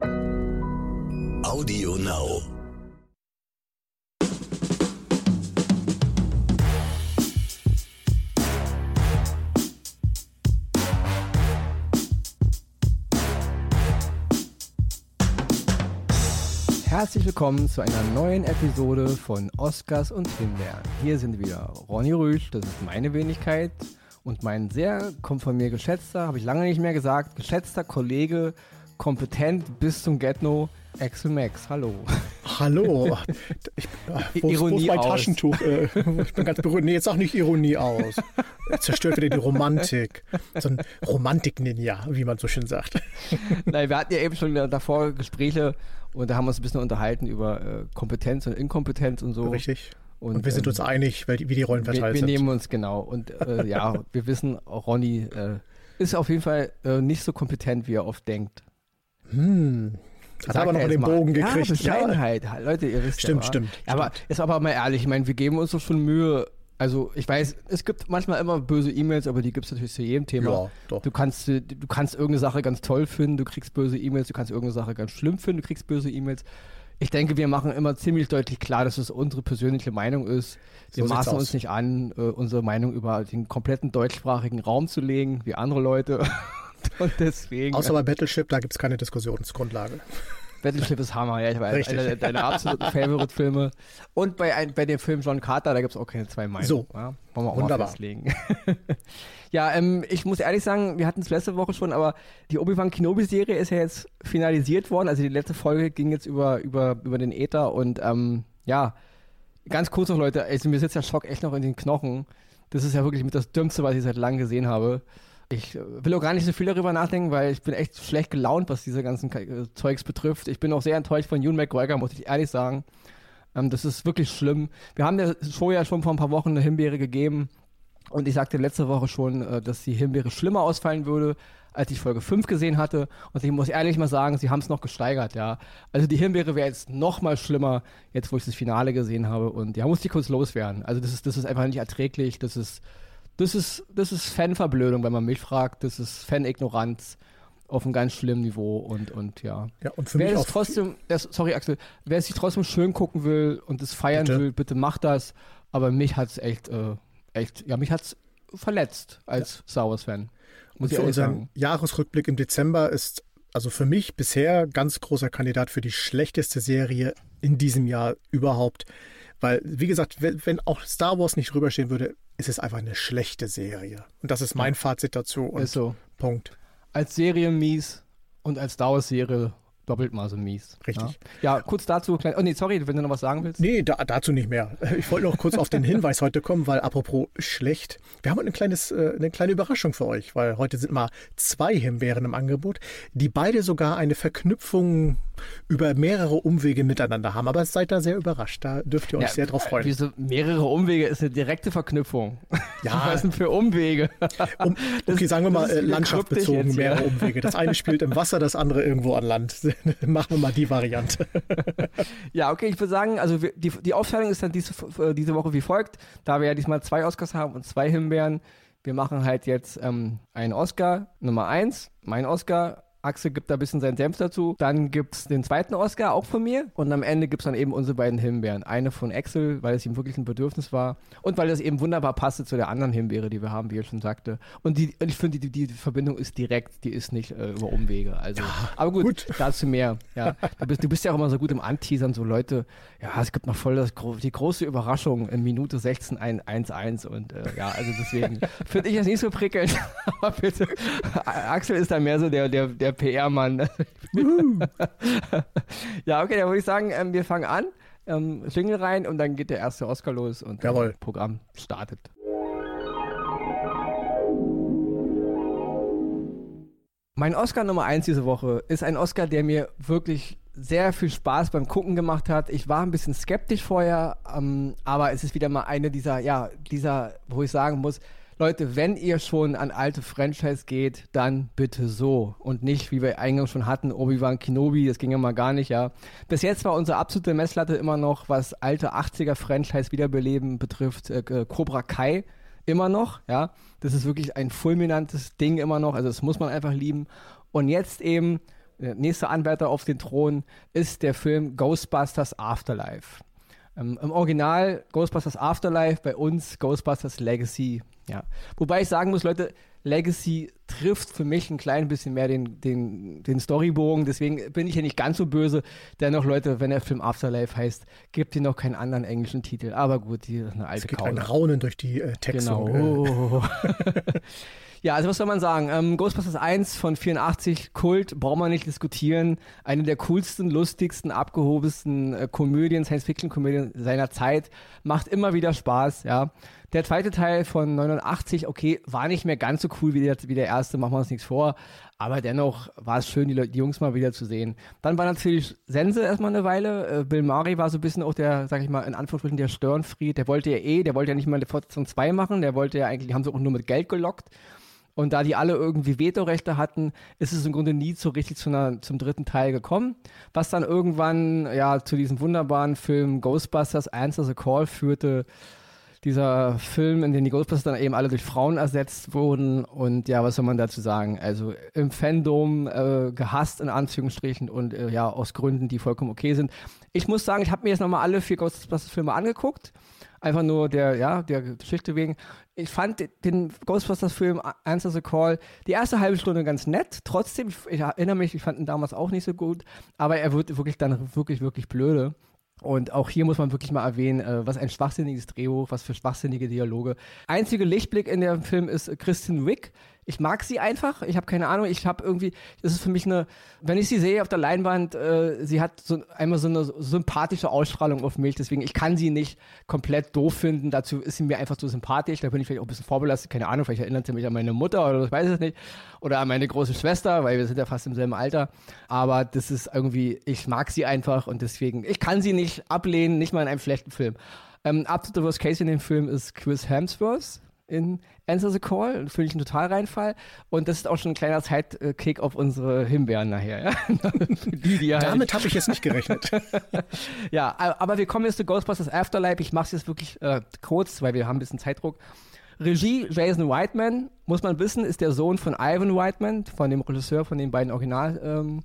Audio Now. Herzlich willkommen zu einer neuen Episode von Oscars und Himbeeren. Hier sind wieder Ronny Rüsch, das ist meine Wenigkeit und mein sehr, kommt von mir geschätzter, habe ich lange nicht mehr gesagt, geschätzter Kollege, kompetent bis zum Getno, Axel Max. Hallo. Hallo. Ich, wo, Ironie wo ist mein aus. Taschentuch? Äh, ich bin ganz berührt. Nee, jetzt auch nicht Ironie aus. Zerstört wieder die Romantik. So ein Romantik-Ninja, wie man so schön sagt. Nein, wir hatten ja eben schon davor Gespräche und da haben wir uns ein bisschen unterhalten über äh, Kompetenz und Inkompetenz und so. Richtig. Und, und wir sind ähm, uns einig, wie die Rollen verteilt wir, wir sind. Wir nehmen uns genau. Und äh, ja, wir wissen, Ronny äh, ist auf jeden Fall äh, nicht so kompetent, wie er oft denkt. Hm. Hat aber noch den Bogen mal. gekriegt. Ja, Bescheidenheit. Ja. Leute, ihr wisst Stimmt, ja, stimmt. Aber ist aber mal ehrlich, ich meine, wir geben uns doch schon Mühe. Also ich weiß, es gibt manchmal immer böse E-Mails, aber die gibt es natürlich zu jedem Thema. Ja, doch. Du kannst, du kannst irgendeine Sache ganz toll finden, du kriegst böse E-Mails, du kannst irgendeine Sache ganz schlimm finden, du kriegst böse E-Mails. Ich denke, wir machen immer ziemlich deutlich klar, dass es unsere persönliche Meinung ist. Wir so maßen uns nicht an, äh, unsere Meinung über den kompletten deutschsprachigen Raum zu legen, wie andere Leute. Und deswegen. Außer bei Battleship, da gibt es keine Diskussionsgrundlage. Battleship ist Hammer, ja, ich weiß. Einer deiner absoluten Favorite-Filme. Und bei, ein, bei dem Film John Carter, da gibt es auch keine zwei Meinungen. So, ja? Wollen wir auch wunderbar. mal festlegen. ja, ähm, ich muss ehrlich sagen, wir hatten es letzte Woche schon, aber die Obi-Wan Kenobi-Serie ist ja jetzt finalisiert worden. Also die letzte Folge ging jetzt über, über, über den Äther und ähm, ja, ganz kurz noch, Leute, also mir sitzt der Schock echt noch in den Knochen. Das ist ja wirklich mit das Dümmste, was ich seit langem gesehen habe. Ich will auch gar nicht so viel darüber nachdenken, weil ich bin echt schlecht gelaunt, was diese ganzen äh, Zeugs betrifft. Ich bin auch sehr enttäuscht von Ewan McGregor, muss ich ehrlich sagen. Ähm, das ist wirklich schlimm. Wir haben der Show ja schon vor ein paar Wochen eine Himbeere gegeben. Und ich sagte letzte Woche schon, äh, dass die Himbeere schlimmer ausfallen würde, als ich Folge 5 gesehen hatte. Und ich muss ehrlich mal sagen, sie haben es noch gesteigert, ja. Also die Himbeere wäre jetzt noch mal schlimmer, jetzt wo ich das Finale gesehen habe. Und ja, muss die kurz loswerden. Also das ist, das ist einfach nicht erträglich. Das ist das ist, das ist Fanverblödung, wenn man mich fragt. Das ist Fan-Ignoranz auf einem ganz schlimmen Niveau und, und ja. Ja, und für wer mich es trotzdem, das, sorry Axel, wer es sich trotzdem schön gucken will und es feiern bitte? will, bitte macht das. Aber mich hat es echt, äh, echt, ja, mich hat es verletzt als ja. Star Wars-Fan. Und für unseren sagen. Jahresrückblick im Dezember ist also für mich bisher ganz großer Kandidat für die schlechteste Serie in diesem Jahr überhaupt. Weil, wie gesagt, wenn, auch Star Wars nicht drüberstehen würde, ist es einfach eine schlechte Serie. Und das ist mein ja. Fazit dazu. Und ist so. Punkt. Als Serie mies und als Star Wars-Serie doppelt mal so mies. Richtig. Ja, ja kurz dazu. Oh nee, sorry, wenn du noch was sagen willst. Nee, da, dazu nicht mehr. Ich wollte noch kurz auf den Hinweis heute kommen, weil apropos schlecht, wir haben ein kleines, äh, eine kleine Überraschung für euch, weil heute sind mal zwei Himbeeren im Angebot, die beide sogar eine Verknüpfung über mehrere Umwege miteinander haben. Aber seid da sehr überrascht. Da dürft ihr euch ja, sehr drauf freuen. Wieso mehrere Umwege ist eine direkte Verknüpfung. Ja. Was sind für Umwege? Um, okay, sagen wir mal äh, landschaftsbezogen mehrere Umwege. Das eine spielt im Wasser, das andere irgendwo an Land. Machen wir mal die Variante. ja, okay, ich würde sagen, also die, die Aufteilung ist dann diese, äh, diese Woche wie folgt. Da wir ja diesmal zwei Oscars haben und zwei Himbeeren. Wir machen halt jetzt ähm, einen Oscar Nummer eins, mein Oscar Axel gibt da ein bisschen seinen Senf dazu. Dann gibt es den zweiten Oscar, auch von mir. Und am Ende gibt es dann eben unsere beiden Himbeeren. Eine von Axel, weil es ihm wirklich ein Bedürfnis war. Und weil es eben wunderbar passte zu der anderen Himbeere, die wir haben, wie er schon sagte. Und, die, ich finde, die, die, Verbindung ist direkt, die ist nicht äh, über Umwege. Also, aber gut, gut, dazu mehr. Ja. Du, bist, du bist ja auch immer so gut im Anteasern, so Leute, ja, es gibt noch voll das, die große Überraschung in Minute 16 1-1. Und äh, ja, also deswegen finde ich das nicht so prickelnd. aber bitte, Axel ist dann mehr so der, der, der PR-Mann. ja, okay, dann würde ich sagen, ähm, wir fangen an. Ähm, Jingle rein und dann geht der erste Oscar los und Jawohl. das Programm startet. Mein Oscar Nummer 1 diese Woche ist ein Oscar, der mir wirklich sehr viel Spaß beim Gucken gemacht hat. Ich war ein bisschen skeptisch vorher, ähm, aber es ist wieder mal eine dieser, ja, dieser, wo ich sagen muss, Leute, wenn ihr schon an alte Franchise geht, dann bitte so und nicht, wie wir eingangs schon hatten, Obi-Wan Kenobi, das ging ja mal gar nicht, ja. Bis jetzt war unsere absolute Messlatte immer noch, was alte 80er Franchise Wiederbeleben betrifft, äh, Cobra Kai immer noch, ja. Das ist wirklich ein fulminantes Ding immer noch, also das muss man einfach lieben. Und jetzt eben der nächste Anwärter auf den Thron ist der Film Ghostbusters Afterlife. Ähm, Im Original Ghostbusters Afterlife, bei uns Ghostbusters Legacy. Ja. Wobei ich sagen muss, Leute, Legacy trifft für mich ein klein bisschen mehr den, den, den Storybogen. Deswegen bin ich ja nicht ganz so böse. Dennoch, Leute, wenn der Film Afterlife heißt, gibt ihr noch keinen anderen englischen Titel. Aber gut, die ist eine alte Es geht Kaule. ein Raunen durch die äh, Texte. Genau. ja, also was soll man sagen? Ähm, Ghostbusters 1 von 84, Kult, brauchen wir nicht diskutieren. Eine der coolsten, lustigsten, abgehobensten äh, Komödien, Science-Fiction-Komödien seiner Zeit. Macht immer wieder Spaß, ja. Der zweite Teil von 89, okay, war nicht mehr ganz so cool wie der, wie der erste, machen wir uns nichts vor. Aber dennoch war es schön, die, Leute, die Jungs mal wieder zu sehen. Dann war natürlich Sense erstmal eine Weile. Äh, Bill Murray war so ein bisschen auch der, sag ich mal, in Anführungsstrichen der Störenfried. Der wollte ja eh, der wollte ja nicht mal eine Fortsetzung 2 machen. Der wollte ja eigentlich, die haben sie auch nur mit Geld gelockt. Und da die alle irgendwie Vetorechte hatten, ist es im Grunde nie so richtig zu einer, zum dritten Teil gekommen. Was dann irgendwann ja zu diesem wunderbaren Film Ghostbusters Answer the Call führte. Dieser Film, in dem die Ghostbusters dann eben alle durch Frauen ersetzt wurden. Und ja, was soll man dazu sagen? Also im Fandom äh, gehasst in Anführungsstrichen und äh, ja, aus Gründen, die vollkommen okay sind. Ich muss sagen, ich habe mir jetzt nochmal alle vier Ghostbusters-Filme angeguckt. Einfach nur der, ja, der Geschichte wegen. Ich fand den Ghostbusters-Film Answer the Call die erste halbe Stunde ganz nett. Trotzdem, ich erinnere mich, ich fand ihn damals auch nicht so gut. Aber er wird wirklich dann wirklich, wirklich blöde. Und auch hier muss man wirklich mal erwähnen, äh, was ein schwachsinniges Drehbuch, was für schwachsinnige Dialoge. Einziger Lichtblick in dem Film ist Kristen Wick. Ich mag sie einfach. Ich habe keine Ahnung. Ich habe irgendwie, das ist für mich eine, wenn ich sie sehe auf der Leinwand, äh, sie hat so einmal so eine sympathische Ausstrahlung auf mich. Deswegen, ich kann sie nicht komplett doof finden. Dazu ist sie mir einfach zu sympathisch. Da bin ich vielleicht auch ein bisschen vorbelastet. Keine Ahnung. Vielleicht erinnert sie mich an meine Mutter oder ich weiß es nicht. Oder an meine große Schwester, weil wir sind ja fast im selben Alter. Aber das ist irgendwie, ich mag sie einfach und deswegen, ich kann sie nicht ablehnen, nicht mal in einem schlechten Film. Ähm, absolute Worst Case in dem Film ist Chris Hemsworth in Answer the Call. Finde ich einen total Reinfall. Und das ist auch schon ein kleiner Sidekick auf unsere Himbeeren nachher. Ja? die, die halt Damit habe ich jetzt nicht gerechnet. ja, aber wir kommen jetzt zu Ghostbusters Afterlife. Ich mache es jetzt wirklich äh, kurz, weil wir haben ein bisschen Zeitdruck. Regie Jason Whiteman, muss man wissen, ist der Sohn von Ivan Whiteman, von dem Regisseur von den beiden Original ähm,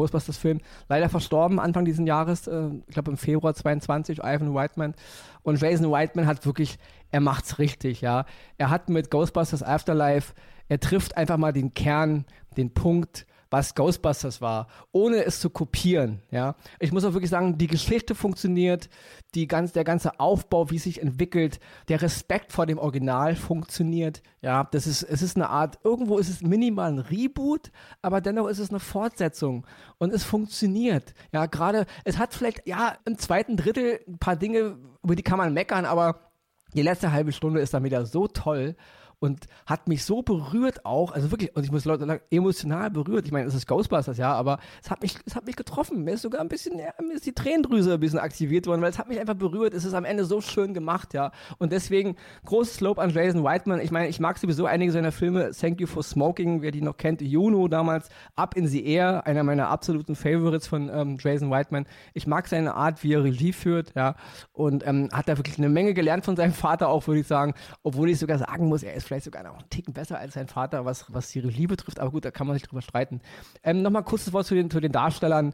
Ghostbusters-Film. Leider verstorben Anfang dieses Jahres, äh, ich glaube im Februar 22, Ivan Whiteman. Und Jason Whiteman hat wirklich, er macht's richtig, ja. Er hat mit Ghostbusters Afterlife, er trifft einfach mal den Kern, den Punkt, was Ghostbusters war, ohne es zu kopieren. Ja, ich muss auch wirklich sagen, die Geschichte funktioniert, die ganz, der ganze Aufbau, wie es sich entwickelt, der Respekt vor dem Original funktioniert. Ja, das ist, es ist eine Art, irgendwo ist es minimal ein Reboot, aber dennoch ist es eine Fortsetzung und es funktioniert. Ja, gerade, es hat vielleicht, ja, im zweiten Drittel ein paar Dinge, über die kann man meckern, aber die letzte halbe Stunde ist dann wieder so toll und hat mich so berührt auch, also wirklich, und ich muss Leute sagen, emotional berührt. Ich meine, es ist Ghostbusters, ja, aber es hat mich, es hat mich getroffen. Mir ist sogar ein bisschen, ja, mir ist die Tränendrüse ein bisschen aktiviert worden, weil es hat mich einfach berührt. Es ist am Ende so schön gemacht, ja. Und deswegen großes Lob an Jason Whiteman. Ich meine, ich mag sowieso einige seiner Filme. Thank You for Smoking, wer die noch kennt, Juno damals, Up in the Air, einer meiner absoluten Favorites von ähm, Jason Whiteman. Ich mag seine Art, wie er Regie führt, ja. Und ähm, hat da wirklich eine Menge gelernt von seinem Vater auch, würde ich sagen. Obwohl ich sogar sagen muss, er ist vielleicht sogar noch einen Ticken besser als sein Vater, was, was die Regie betrifft. Aber gut, da kann man sich drüber streiten. Ähm, Nochmal kurzes Wort zu den, zu den Darstellern.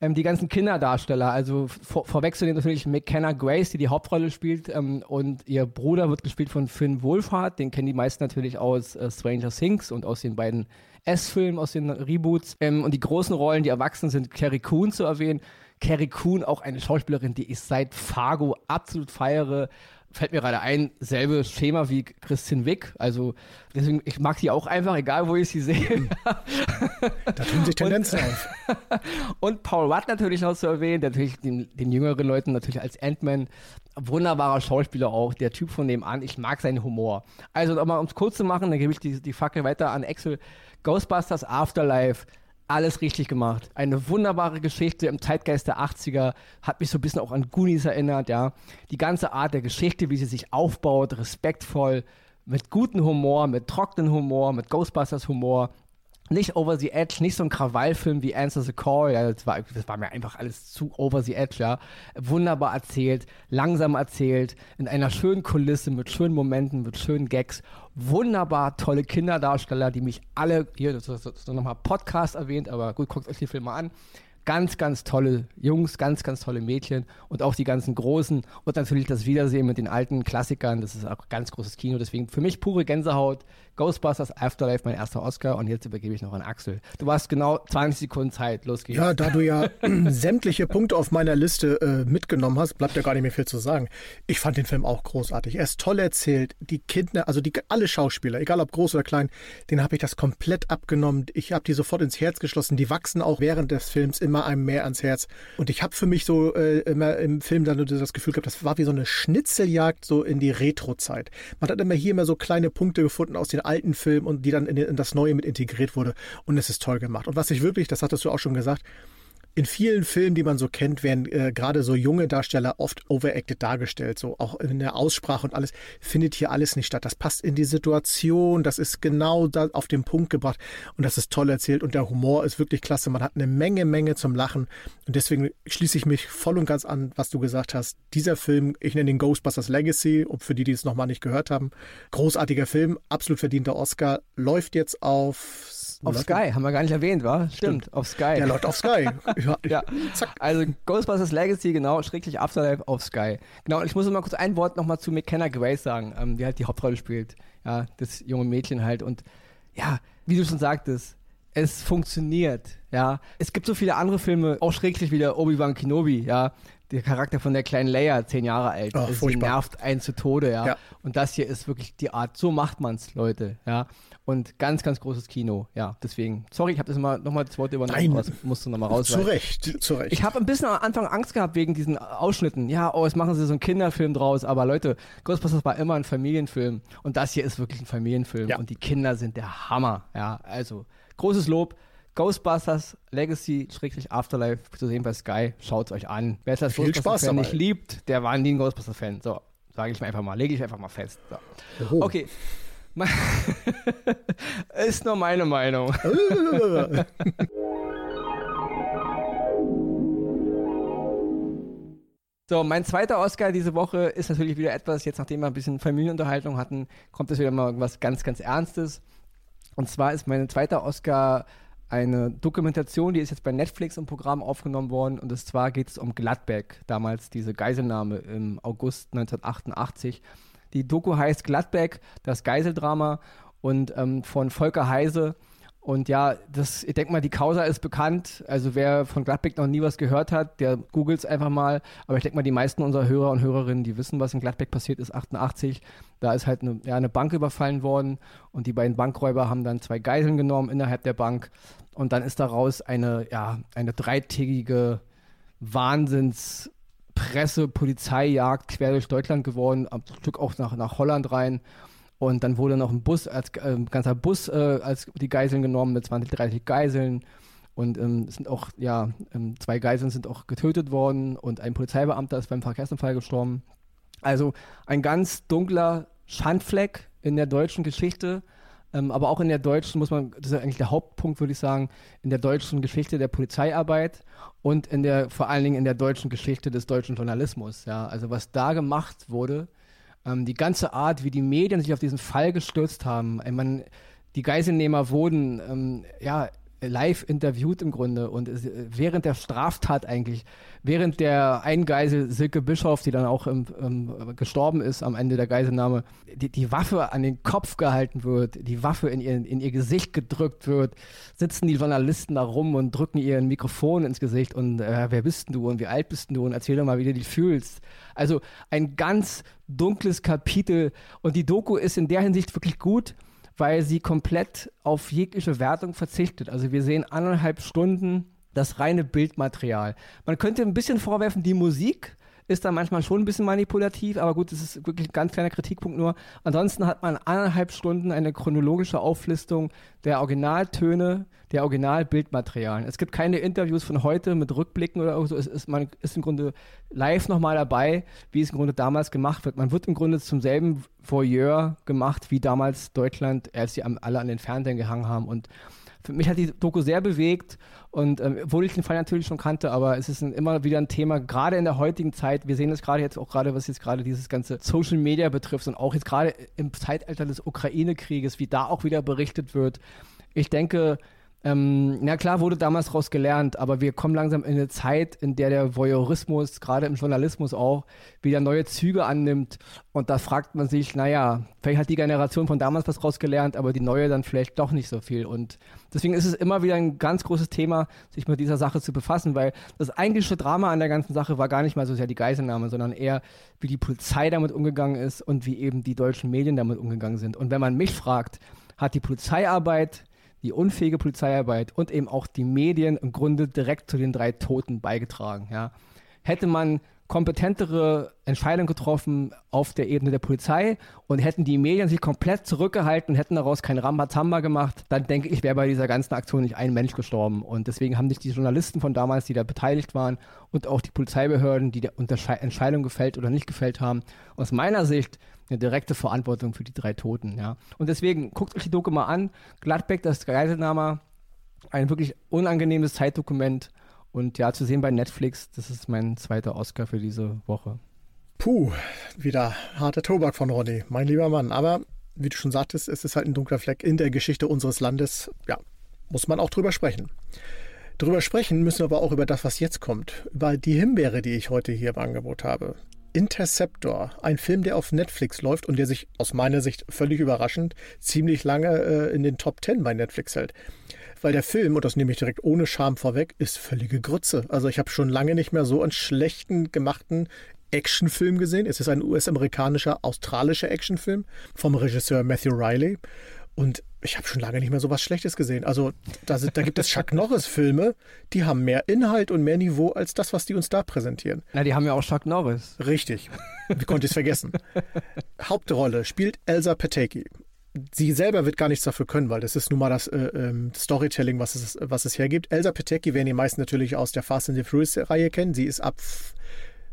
Ähm, die ganzen Kinderdarsteller, also vor, vorweg zu denen natürlich McKenna Grace, die die Hauptrolle spielt, ähm, und ihr Bruder wird gespielt von Finn Wolfhard, den kennen die meisten natürlich aus äh, Stranger Things und aus den beiden S-Filmen, aus den Reboots. Ähm, und die großen Rollen, die erwachsen sind, Carrie Coon zu erwähnen. Carrie Coon, auch eine Schauspielerin, die ich seit Fargo absolut feiere fällt mir gerade ein, selbe Schema wie Christian Wick. Also deswegen, ich mag sie auch einfach, egal wo ich sie sehe. da tun sich Tendenzen auf. Und Paul Rudd natürlich noch zu erwähnen, natürlich den, den jüngeren Leuten natürlich als Ant-Man, wunderbarer Schauspieler auch, der Typ von dem an, ich mag seinen Humor. Also nochmal, um es kurz zu machen, dann gebe ich die, die Fackel weiter an Axel. Ghostbusters Afterlife, alles richtig gemacht. Eine wunderbare Geschichte im Zeitgeist der 80er, hat mich so ein bisschen auch an Goonies erinnert, ja. Die ganze Art der Geschichte, wie sie sich aufbaut, respektvoll, mit gutem Humor, mit trockenen Humor, mit Ghostbusters Humor. nicht over the edge, nicht so ein Krawallfilm wie Answer the Call, ja, das war, das war mir einfach alles zu over the edge, ja. Wunderbar erzählt, langsam erzählt, in einer schönen Kulisse, mit schönen Momenten, mit schönen Gags. Wunderbar tolle Kinderdarsteller, die mich alle, hier, das ist, nochmal Podcast erwähnt, aber gut, guckt euch die Filme an ganz, ganz tolle Jungs, ganz, ganz tolle Mädchen und auch die ganzen Großen und natürlich das Wiedersehen mit den alten Klassikern. Das ist auch ganz großes Kino. Deswegen für mich pure Gänsehaut. Ghostbusters Afterlife, mein erster Oscar und jetzt übergebe ich noch an Axel. Du hast genau 20 Sekunden Zeit, los geht's. Ja, da du ja sämtliche Punkte auf meiner Liste äh, mitgenommen hast, bleibt ja gar nicht mehr viel zu sagen. Ich fand den Film auch großartig. Er ist toll erzählt. Die Kinder, also die, alle Schauspieler, egal ob groß oder klein, denen habe ich das komplett abgenommen. Ich habe die sofort ins Herz geschlossen. Die wachsen auch während des Films immer einem mehr ans Herz. Und ich habe für mich so äh, immer im Film dann das Gefühl gehabt, das war wie so eine Schnitzeljagd so in die Retro-Zeit. Man hat immer hier immer so kleine Punkte gefunden aus den alten Film und die dann in, in das Neue mit integriert wurde. Und es ist toll gemacht. Und was ich wirklich, das hattest du auch schon gesagt, in vielen Filmen, die man so kennt, werden äh, gerade so junge Darsteller oft overacted dargestellt. So auch in der Aussprache und alles findet hier alles nicht statt. Das passt in die Situation. Das ist genau da auf den Punkt gebracht. Und das ist toll erzählt. Und der Humor ist wirklich klasse. Man hat eine Menge, Menge zum Lachen. Und deswegen schließe ich mich voll und ganz an, was du gesagt hast. Dieser Film, ich nenne ihn Ghostbusters Legacy. Und für die, die es nochmal nicht gehört haben, großartiger Film, absolut verdienter Oscar, läuft jetzt auf auf Sky, haben wir gar nicht erwähnt, war? Stimmt, Stimmt. auf Sky. Der läuft auf Sky. ja, ja. Also Ghostbusters Legacy, genau, schrecklich Afterlife auf Sky. Genau, und ich muss mal kurz ein Wort nochmal zu McKenna Grace sagen, ähm, die halt die Hauptrolle spielt. Ja, das junge Mädchen halt. Und ja, wie du schon sagtest, es funktioniert, ja. Es gibt so viele andere Filme, auch schrecklich wie der Obi-Wan Kenobi, ja. Der Charakter von der kleinen Leia, zehn Jahre alt, oh, sie nervt einen zu Tode, ja? ja. Und das hier ist wirklich die Art, so macht man's, Leute, ja. Und ganz, ganz großes Kino. Ja, deswegen. Sorry, ich habe das mal nochmal das Wort übernommen, Nein. aber es musste nochmal raus. Zu Recht, zu Recht. Ich habe ein bisschen am Anfang Angst gehabt wegen diesen Ausschnitten. Ja, oh, jetzt machen sie so einen Kinderfilm draus. Aber Leute, Ghostbusters war immer ein Familienfilm. Und das hier ist wirklich ein Familienfilm. Ja. Und die Kinder sind der Hammer. Ja, also großes Lob. Ghostbusters Legacy Afterlife zu sehen bei Sky. Schaut es euch an. Wer es als Ghostbusters-Fan nicht liebt, der war nie ein Ghostbusters-Fan. So, sage ich mir einfach mal. Lege ich einfach mal fest. So. Okay. Ist nur meine Meinung. So, mein zweiter Oscar diese Woche ist natürlich wieder etwas, jetzt nachdem wir ein bisschen Familienunterhaltung hatten, kommt es wieder mal was ganz, ganz Ernstes. Und zwar ist mein zweiter Oscar eine Dokumentation, die ist jetzt bei Netflix im Programm aufgenommen worden. Und zwar geht es um Gladbeck, damals diese Geiselnahme im August 1988. Die Doku heißt Gladbeck, das Geiseldrama und ähm, von Volker Heise. Und ja, das, ich denke mal, die Causa ist bekannt. Also wer von Gladbeck noch nie was gehört hat, der googelt es einfach mal. Aber ich denke mal, die meisten unserer Hörer und Hörerinnen, die wissen, was in Gladbeck passiert ist, 88. Da ist halt eine, ja, eine Bank überfallen worden und die beiden Bankräuber haben dann zwei Geiseln genommen innerhalb der Bank. Und dann ist daraus eine, ja, eine dreitägige Wahnsinns- Presse, Polizeijagd quer durch Deutschland geworden, am Stück auch nach, nach Holland rein. Und dann wurde noch ein Bus, als äh, ein ganzer Bus äh, als die Geiseln genommen mit 20, 30 Geiseln. Und ähm, sind auch, ja, ähm, zwei Geiseln sind auch getötet worden und ein Polizeibeamter ist beim Verkehrsunfall gestorben. Also ein ganz dunkler Schandfleck in der deutschen Geschichte, ähm, aber auch in der deutschen, muss man, das ist eigentlich der Hauptpunkt, würde ich sagen, in der deutschen Geschichte der Polizeiarbeit und in der, vor allen Dingen in der deutschen Geschichte des deutschen Journalismus. Ja, also was da gemacht wurde, ähm, die ganze Art, wie die Medien sich auf diesen Fall gestürzt haben. Ich meine, die Geiselnehmer wurden ähm, ja live interviewt im Grunde und während der Straftat eigentlich, während der Eingeisel Silke Bischof, die dann auch im, ähm, gestorben ist am Ende der Geiselnahme, die, die, Waffe an den Kopf gehalten wird, die Waffe in ihr, in ihr Gesicht gedrückt wird, sitzen die Journalisten da rum und drücken ihr ein Mikrofon ins Gesicht und äh, wer bist du und wie alt bist du und erzähl doch mal, wie du dich fühlst. Also ein ganz dunkles Kapitel und die Doku ist in der Hinsicht wirklich gut, weil sie komplett auf jegliche Wertung verzichtet. Also wir sehen anderthalb Stunden das reine Bildmaterial. Man könnte ein bisschen vorwerfen, die Musik ist da manchmal schon ein bisschen manipulativ, aber gut, das ist wirklich ein ganz kleiner Kritikpunkt nur. Ansonsten hat man eineinhalb Stunden eine chronologische Auflistung der Originaltöne, der Originalbildmaterialien. Es gibt keine Interviews von heute mit Rückblicken oder so. Es ist, man ist im Grunde live nochmal dabei, wie es im Grunde damals gemacht wird. Man wird im Grunde zum selben Voyeur gemacht, wie damals Deutschland, als sie alle an den Fernsehen gehangen haben und mich hat die Doku sehr bewegt und ähm, obwohl ich den Fall natürlich schon kannte, aber es ist ein, immer wieder ein Thema, gerade in der heutigen Zeit. Wir sehen es gerade jetzt auch gerade, was jetzt gerade dieses ganze Social Media betrifft und auch jetzt gerade im Zeitalter des Ukraine-Krieges, wie da auch wieder berichtet wird. Ich denke, ähm, na klar wurde damals daraus gelernt, aber wir kommen langsam in eine Zeit, in der der Voyeurismus, gerade im Journalismus auch, wieder neue Züge annimmt. Und da fragt man sich, naja, vielleicht hat die Generation von damals was daraus gelernt, aber die neue dann vielleicht doch nicht so viel. Und deswegen ist es immer wieder ein ganz großes Thema, sich mit dieser Sache zu befassen, weil das eigentliche Drama an der ganzen Sache war gar nicht mal so sehr die Geiselnahme, sondern eher, wie die Polizei damit umgegangen ist und wie eben die deutschen Medien damit umgegangen sind. Und wenn man mich fragt, hat die Polizeiarbeit die unfähige Polizeiarbeit und eben auch die Medien im Grunde direkt zu den drei Toten beigetragen. Ja. Hätte man kompetentere Entscheidungen getroffen auf der Ebene der Polizei und hätten die Medien sich komplett zurückgehalten und hätten daraus kein Rambazamba gemacht, dann denke ich, wäre bei dieser ganzen Aktion nicht ein Mensch gestorben. Und deswegen haben sich die Journalisten von damals, die da beteiligt waren und auch die Polizeibehörden, die der Entscheidung gefällt oder nicht gefällt haben, aus meiner Sicht eine direkte Verantwortung für die drei Toten. Ja. Und deswegen guckt euch die Doku mal an. Gladbeck, das Geiselnahme, ein wirklich unangenehmes Zeitdokument. Und ja, zu sehen bei Netflix, das ist mein zweiter Oscar für diese Woche. Puh, wieder harter Tobak von Ronny, mein lieber Mann. Aber wie du schon sagtest, es ist halt ein dunkler Fleck in der Geschichte unseres Landes. Ja, muss man auch drüber sprechen. Drüber sprechen müssen wir aber auch über das, was jetzt kommt. Über die Himbeere, die ich heute hier im Angebot habe. Interceptor, ein Film, der auf Netflix läuft und der sich aus meiner Sicht völlig überraschend ziemlich lange äh, in den Top Ten bei Netflix hält. Weil der Film, und das nehme ich direkt ohne Scham vorweg, ist völlige Grütze. Also ich habe schon lange nicht mehr so einen schlechten gemachten Actionfilm gesehen. Es ist ein US-amerikanischer, australischer Actionfilm vom Regisseur Matthew Riley. Und ich habe schon lange nicht mehr so was Schlechtes gesehen. Also da, sind, da gibt es Chuck Norris-Filme, die haben mehr Inhalt und mehr Niveau als das, was die uns da präsentieren. Na, die haben ja auch Chuck Norris. Richtig. Wie konnte ich es vergessen? Hauptrolle spielt Elsa Pateki. Sie selber wird gar nichts dafür können, weil das ist nun mal das äh, ähm, Storytelling, was es, was es hergibt. Elsa Pateki werden die meisten natürlich aus der Fast and the Furious-Reihe kennen. Sie ist ab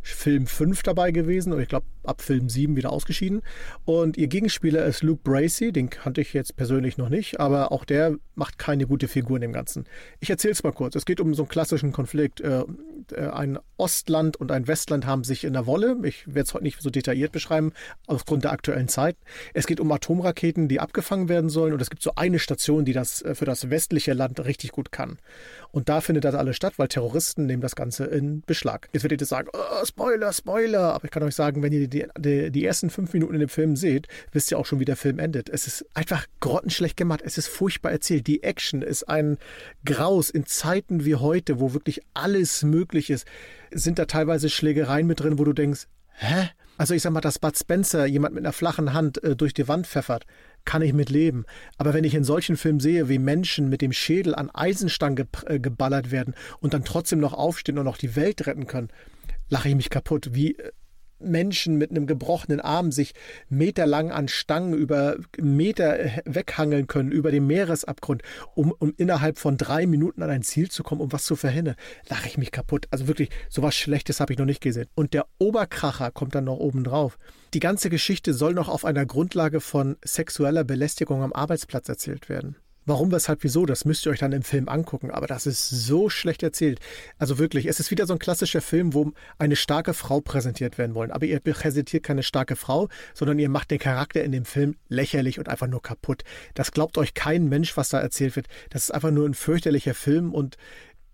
Film 5 dabei gewesen und ich glaube ab Film 7 wieder ausgeschieden. Und ihr Gegenspieler ist Luke Bracey, den kannte ich jetzt persönlich noch nicht, aber auch der macht keine gute Figur in dem Ganzen. Ich erzähle es mal kurz. Es geht um so einen klassischen Konflikt. Äh, äh, ein Ostland und ein Westland haben sich in der Wolle. Ich werde es heute nicht so detailliert beschreiben, aufgrund der aktuellen Zeit. Es geht um Atomraketen, die abgefangen werden sollen und es gibt so eine Station, die das äh, für das westliche Land richtig gut kann. Und da findet das alles statt, weil Terroristen nehmen das Ganze in Beschlag. Jetzt werdet ihr sagen, oh, Spoiler, Spoiler. Aber ich kann euch sagen, wenn ihr die, die, die ersten fünf Minuten in dem Film seht, wisst ihr auch schon, wie der Film endet. Es ist einfach grottenschlecht gemacht. Es ist furchtbar erzählt. Die Action ist ein Graus in Zeiten wie heute, wo wirklich alles möglich ist. Sind da teilweise Schlägereien mit drin, wo du denkst, hä? Also ich sag mal, dass Bud Spencer jemand mit einer flachen Hand äh, durch die Wand pfeffert, kann ich mit leben. Aber wenn ich in solchen Filmen sehe, wie Menschen mit dem Schädel an Eisenstangen ge äh, geballert werden und dann trotzdem noch aufstehen und noch die Welt retten können, lache ich mich kaputt, wie äh, Menschen mit einem gebrochenen Arm sich meterlang an Stangen über Meter weghangeln können, über den Meeresabgrund, um, um innerhalb von drei Minuten an ein Ziel zu kommen, um was zu verhindern, lache ich mich kaputt. Also wirklich, sowas Schlechtes habe ich noch nicht gesehen. Und der Oberkracher kommt dann noch oben drauf. Die ganze Geschichte soll noch auf einer Grundlage von sexueller Belästigung am Arbeitsplatz erzählt werden. Warum, weshalb, wieso, das müsst ihr euch dann im Film angucken. Aber das ist so schlecht erzählt. Also wirklich, es ist wieder so ein klassischer Film, wo eine starke Frau präsentiert werden wollen. Aber ihr präsentiert keine starke Frau, sondern ihr macht den Charakter in dem Film lächerlich und einfach nur kaputt. Das glaubt euch kein Mensch, was da erzählt wird. Das ist einfach nur ein fürchterlicher Film und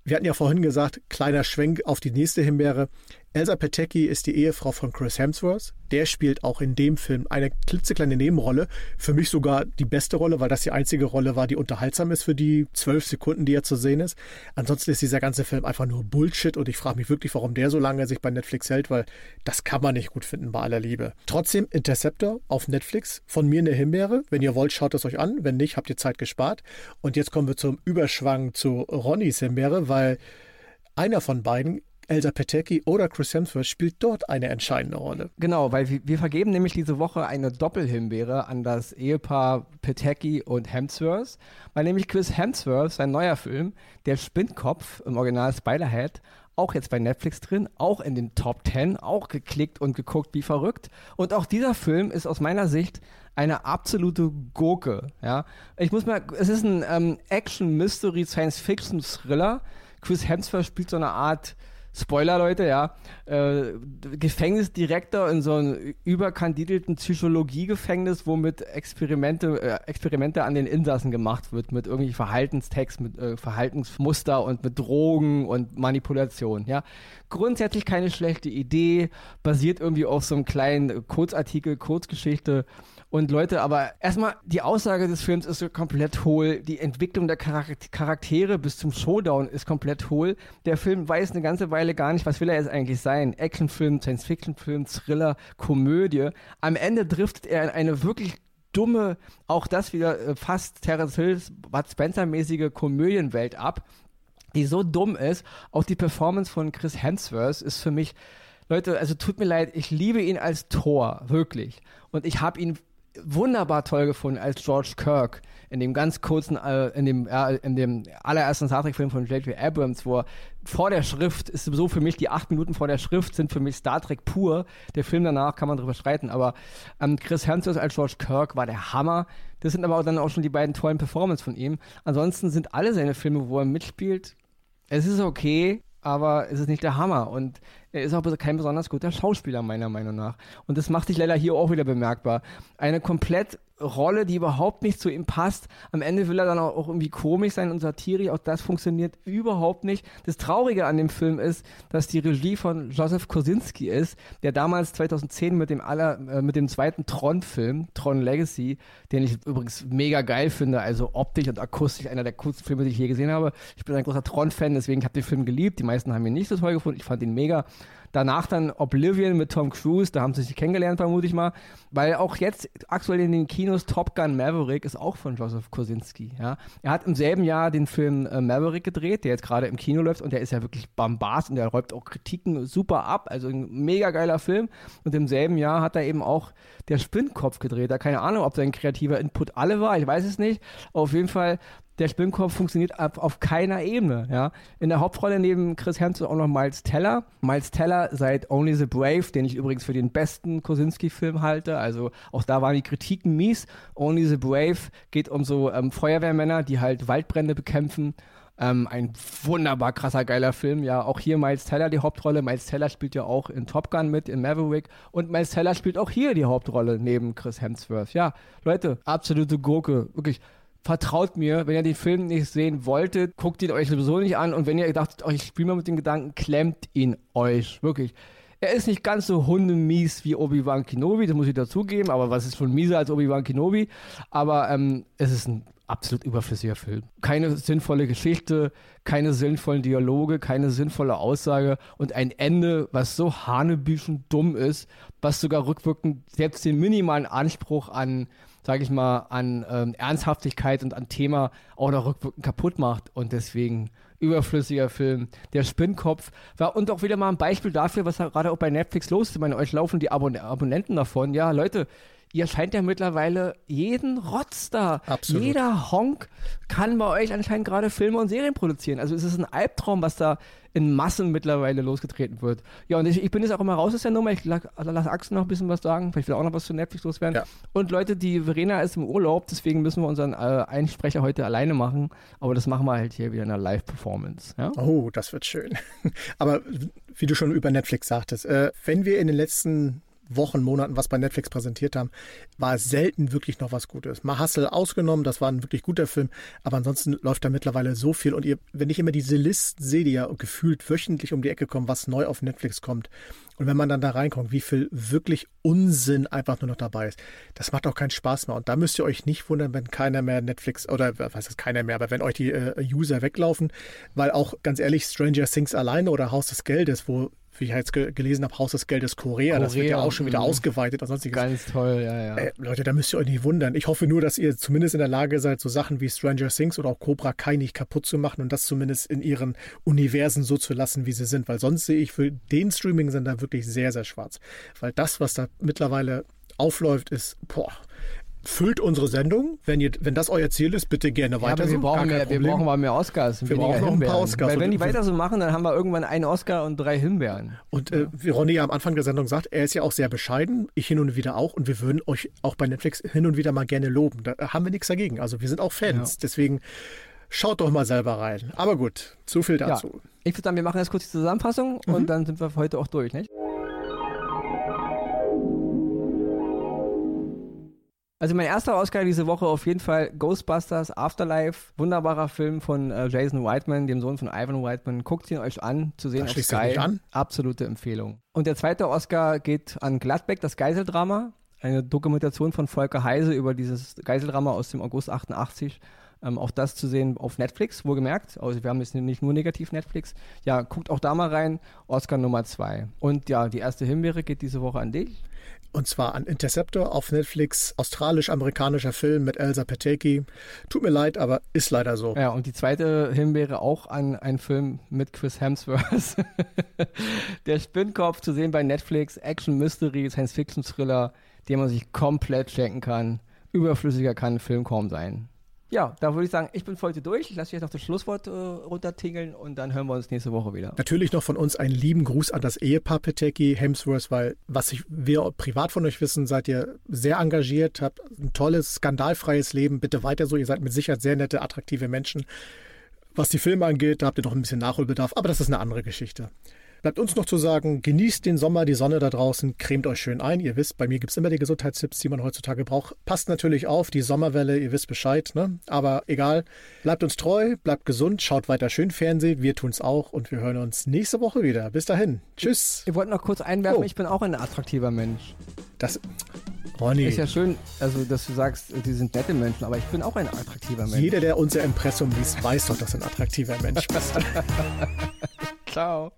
wir hatten ja vorhin gesagt, kleiner Schwenk auf die nächste Himbeere. Elsa Pateki ist die Ehefrau von Chris Hemsworth. Der spielt auch in dem Film eine klitzekleine Nebenrolle. Für mich sogar die beste Rolle, weil das die einzige Rolle war, die unterhaltsam ist für die zwölf Sekunden, die er zu sehen ist. Ansonsten ist dieser ganze Film einfach nur Bullshit und ich frage mich wirklich, warum der so lange sich bei Netflix hält, weil das kann man nicht gut finden bei aller Liebe. Trotzdem Interceptor auf Netflix. Von mir eine Himbeere. Wenn ihr wollt, schaut es euch an. Wenn nicht, habt ihr Zeit gespart. Und jetzt kommen wir zum Überschwang zu Ronnys Himbeere, weil einer von beiden Elsa Pateki oder Chris Hemsworth spielt dort eine entscheidende Rolle. Genau, weil wir, vergeben nämlich diese Woche eine Doppelhimbeere an das Ehepaar Pateki und Hemsworth, weil nämlich Chris Hemsworth, sein neuer Film, der Spinnkopf im Original Spiderhead, auch jetzt bei Netflix drin, auch in den Top 10, auch geklickt und geguckt wie verrückt. Und auch dieser Film ist aus meiner Sicht eine absolute Gurke. Ja? Ich muss mal, es ist ein ähm, Action-Mystery-Science-Fiction-Thriller. Chris Hemsworth spielt so eine Art Spoiler, Leute, ja, äh, Gefängnisdirektor in so einem überkandidelten Psychologiegefängnis, wo mit Experimente, äh, Experimente an den Insassen gemacht wird, mit irgendwie Verhaltenstext, mit äh, Verhaltensmuster und mit Drogen und Manipulation, ja. Grundsätzlich keine schlechte Idee, basiert irgendwie auf so einem kleinen Kurzartikel, Kurzgeschichte und Leute, aber erstmal, die Aussage des Films ist so komplett hohl. Die Entwicklung der Charaktere bis zum Showdown ist komplett hohl. Der Film weiß eine ganze Weile gar nicht, was will er jetzt eigentlich sein. Actionfilm, Science-Fiction-Film, Thriller, Komödie. Am Ende driftet er in eine wirklich dumme, auch das wieder äh, fast Terence Hills, Bud Spencer-mäßige Komödienwelt ab, die so dumm ist. Auch die Performance von Chris Hemsworth ist für mich Leute, also tut mir leid, ich liebe ihn als Tor, wirklich. Und ich habe ihn wunderbar toll gefunden als George Kirk in dem ganz kurzen, äh, in dem, äh, in dem allerersten Star Trek-Film von J.J. Abrams, wo er vor der Schrift ist so für mich, die acht Minuten vor der Schrift sind für mich Star Trek pur. Der Film danach kann man drüber streiten, aber ähm, Chris Hemsworth als George Kirk war der Hammer. Das sind aber auch dann auch schon die beiden tollen Performances von ihm. Ansonsten sind alle seine Filme, wo er mitspielt, es ist okay, aber es ist nicht der Hammer. Und er ist auch kein besonders guter Schauspieler, meiner Meinung nach. Und das macht sich leider hier auch wieder bemerkbar. Eine komplett Rolle, die überhaupt nicht zu ihm passt. Am Ende will er dann auch irgendwie komisch sein und satirisch. Auch das funktioniert überhaupt nicht. Das Traurige an dem Film ist, dass die Regie von Joseph Kosinski ist, der damals 2010 mit dem aller, äh, mit dem zweiten Tron-Film, Tron Legacy, den ich übrigens mega geil finde, also optisch und akustisch einer der coolsten Filme, die ich je gesehen habe. Ich bin ein großer Tron-Fan, deswegen habe ich den Film geliebt. Die meisten haben ihn nicht so toll gefunden. Ich fand ihn mega. Danach dann Oblivion mit Tom Cruise, da haben sie sich kennengelernt, vermute ich mal. Weil auch jetzt aktuell in den Kinos Top Gun Maverick ist auch von Joseph Kosinski. Ja? Er hat im selben Jahr den Film äh, Maverick gedreht, der jetzt gerade im Kino läuft und der ist ja wirklich bombast und der räumt auch Kritiken super ab. Also ein mega geiler Film. Und im selben Jahr hat er eben auch der Spinnkopf gedreht. Da keine Ahnung, ob sein kreativer Input alle war, ich weiß es nicht. Auf jeden Fall der Spinnkopf funktioniert auf, auf keiner Ebene. Ja? In der Hauptrolle neben Chris Hemsworth auch noch Miles Teller. Miles Teller seit Only the Brave, den ich übrigens für den besten Kosinski-Film halte. Also auch da waren die Kritiken mies. Only the Brave geht um so ähm, Feuerwehrmänner, die halt Waldbrände bekämpfen. Ähm, ein wunderbar krasser, geiler Film. Ja, auch hier Miles Teller die Hauptrolle. Miles Teller spielt ja auch in Top Gun mit, in Maverick. Und Miles Teller spielt auch hier die Hauptrolle neben Chris Hemsworth. Ja, Leute, absolute Gurke. Wirklich vertraut mir, wenn ihr den Film nicht sehen wolltet, guckt ihn euch sowieso nicht an und wenn ihr dachtet, oh, ich spiele mal mit den Gedanken, klemmt ihn euch. Wirklich. Er ist nicht ganz so hundemies wie Obi-Wan Kenobi, das muss ich dazugeben, aber was ist schon mieser als Obi-Wan Kenobi? Aber ähm, es ist ein absolut überflüssiger Film. Keine sinnvolle Geschichte, keine sinnvollen Dialoge, keine sinnvolle Aussage und ein Ende, was so hanebüchen dumm ist, was sogar rückwirkend selbst den minimalen Anspruch an sage ich mal, an ähm, Ernsthaftigkeit und an Thema auch noch rückwirkend kaputt macht. Und deswegen überflüssiger Film. Der Spinnkopf war und auch wieder mal ein Beispiel dafür, was gerade auch bei Netflix los ist. Ich meine, euch laufen die Abon Abonnenten davon. Ja, Leute, ihr scheint ja mittlerweile jeden Rotz da. Absolut. Jeder Honk kann bei euch anscheinend gerade Filme und Serien produzieren. Also es ist ein Albtraum, was da in Massen mittlerweile losgetreten wird. Ja, und ich, ich bin jetzt auch immer raus aus der Nummer. Ich lasse Axel noch ein bisschen was sagen. Vielleicht will auch noch was zu Netflix loswerden. Ja. Und Leute, die Verena ist im Urlaub, deswegen müssen wir unseren äh, Einsprecher heute alleine machen. Aber das machen wir halt hier wieder in einer Live-Performance. Ja? Oh, das wird schön. Aber wie du schon über Netflix sagtest, äh, wenn wir in den letzten Wochen, Monaten was bei Netflix präsentiert haben, war selten wirklich noch was Gutes. Mal Hustle ausgenommen, das war ein wirklich guter Film, aber ansonsten läuft da mittlerweile so viel und ihr, wenn ich immer diese Listen sehe, die ja gefühlt wöchentlich um die Ecke kommen, was neu auf Netflix kommt und wenn man dann da reinkommt, wie viel wirklich Unsinn einfach nur noch dabei ist, das macht auch keinen Spaß mehr und da müsst ihr euch nicht wundern, wenn keiner mehr Netflix oder was ist keiner mehr, aber wenn euch die äh, User weglaufen, weil auch ganz ehrlich Stranger Things alleine oder Haus des Geldes, wo wie ich jetzt gelesen habe, Haus des Geldes Korea, Korea das wird ja auch schon wieder ausgeweitet und sonstiges. Ganz toll, ja, ja. Äh, Leute, da müsst ihr euch nicht wundern. Ich hoffe nur, dass ihr zumindest in der Lage seid, so Sachen wie Stranger Things oder auch Cobra Kai nicht kaputt zu machen und das zumindest in ihren Universen so zu lassen, wie sie sind, weil sonst sehe ich für den Streaming-Sender wirklich sehr, sehr schwarz. Weil das, was da mittlerweile aufläuft, ist, boah, füllt unsere Sendung. Wenn, ihr, wenn das euer Ziel ist, bitte gerne weiter ja, wir so. brauchen, mehr, wir brauchen mal mehr Oscars. Wir brauchen noch ein paar. Oscars. Weil wenn die weiter so machen, dann haben wir irgendwann einen Oscar und drei Himbeeren. Und äh, wie Ronny ja am Anfang der Sendung sagt, er ist ja auch sehr bescheiden, ich hin und wieder auch. Und wir würden euch auch bei Netflix hin und wieder mal gerne loben. Da haben wir nichts dagegen. Also wir sind auch Fans. Deswegen schaut doch mal selber rein. Aber gut, zu viel Ja. dazu. Ich würde sagen, wir machen jetzt kurz die Zusammenfassung Mhm. und dann sind wir für heute auch durch, nicht? Also mein erster Oscar diese Woche auf jeden Fall Ghostbusters Afterlife. Wunderbarer Film von äh, Jason Reitman, dem Sohn von Ivan Reitman. Guckt ihn euch an, zu sehen auf Sky. an. Absolute Empfehlung. Und der zweite Oscar geht an Gladbeck, das Geiseldrama. Eine Dokumentation von Volker Heise über dieses Geiseldrama aus dem August 88. Ähm, auch das zu sehen auf Netflix, wohlgemerkt. Also wir haben jetzt nicht nur negativ Netflix. Ja, guckt auch da mal rein. Oscar Nummer zwei. Und ja, die erste Himbeere geht diese Woche an dich. Und zwar an Interceptor auf Netflix. Australisch-amerikanischer Film mit Elsa Pateki. Tut mir leid, aber ist leider so. Ja, und die zweite Himbeere auch an einen Film mit Chris Hemsworth. Der Spinnkopf zu sehen bei Netflix, Action Mystery, Science Fiction Thriller, den man sich komplett schenken kann. Überflüssiger kann ein Film kaum sein. Ja, da würde ich sagen, ich bin für heute durch. Ich lasse jetzt noch das Schlusswort äh, runtertingeln und dann hören wir uns nächste Woche wieder. Natürlich noch von uns einen lieben Gruß an das Ehepaar Petecki, Hemsworth, weil was ich, wir privat von euch wissen, seid ihr sehr engagiert, habt ein tolles, skandalfreies Leben. Bitte weiter so. Ihr seid mit Sicherheit sehr nette, attraktive Menschen. Was die Filme angeht, da habt ihr noch ein bisschen Nachholbedarf, aber das ist eine andere Geschichte. Bleibt uns noch zu sagen, genießt den Sommer, die Sonne da draußen, cremt euch schön ein. Ihr wisst, bei mir gibt es immer die Gesundheitstipps, die man heutzutage braucht. Passt natürlich auf, die Sommerwelle, ihr wisst Bescheid, ne? Aber egal, bleibt uns treu, bleibt gesund, schaut weiter schön Fernsehen, wir tun's auch und wir hören uns nächste Woche wieder. Bis dahin. Tschüss. Ich wollte noch kurz einwerfen, Oh. ich bin auch ein attraktiver Mensch. Das. Ronny, Ist ja schön, also dass du sagst, die sind nette Menschen, aber ich bin auch ein attraktiver Mensch. jeder, der unser Impressum liest, weiß doch, dass du ein attraktiver Mensch bist. Ciao.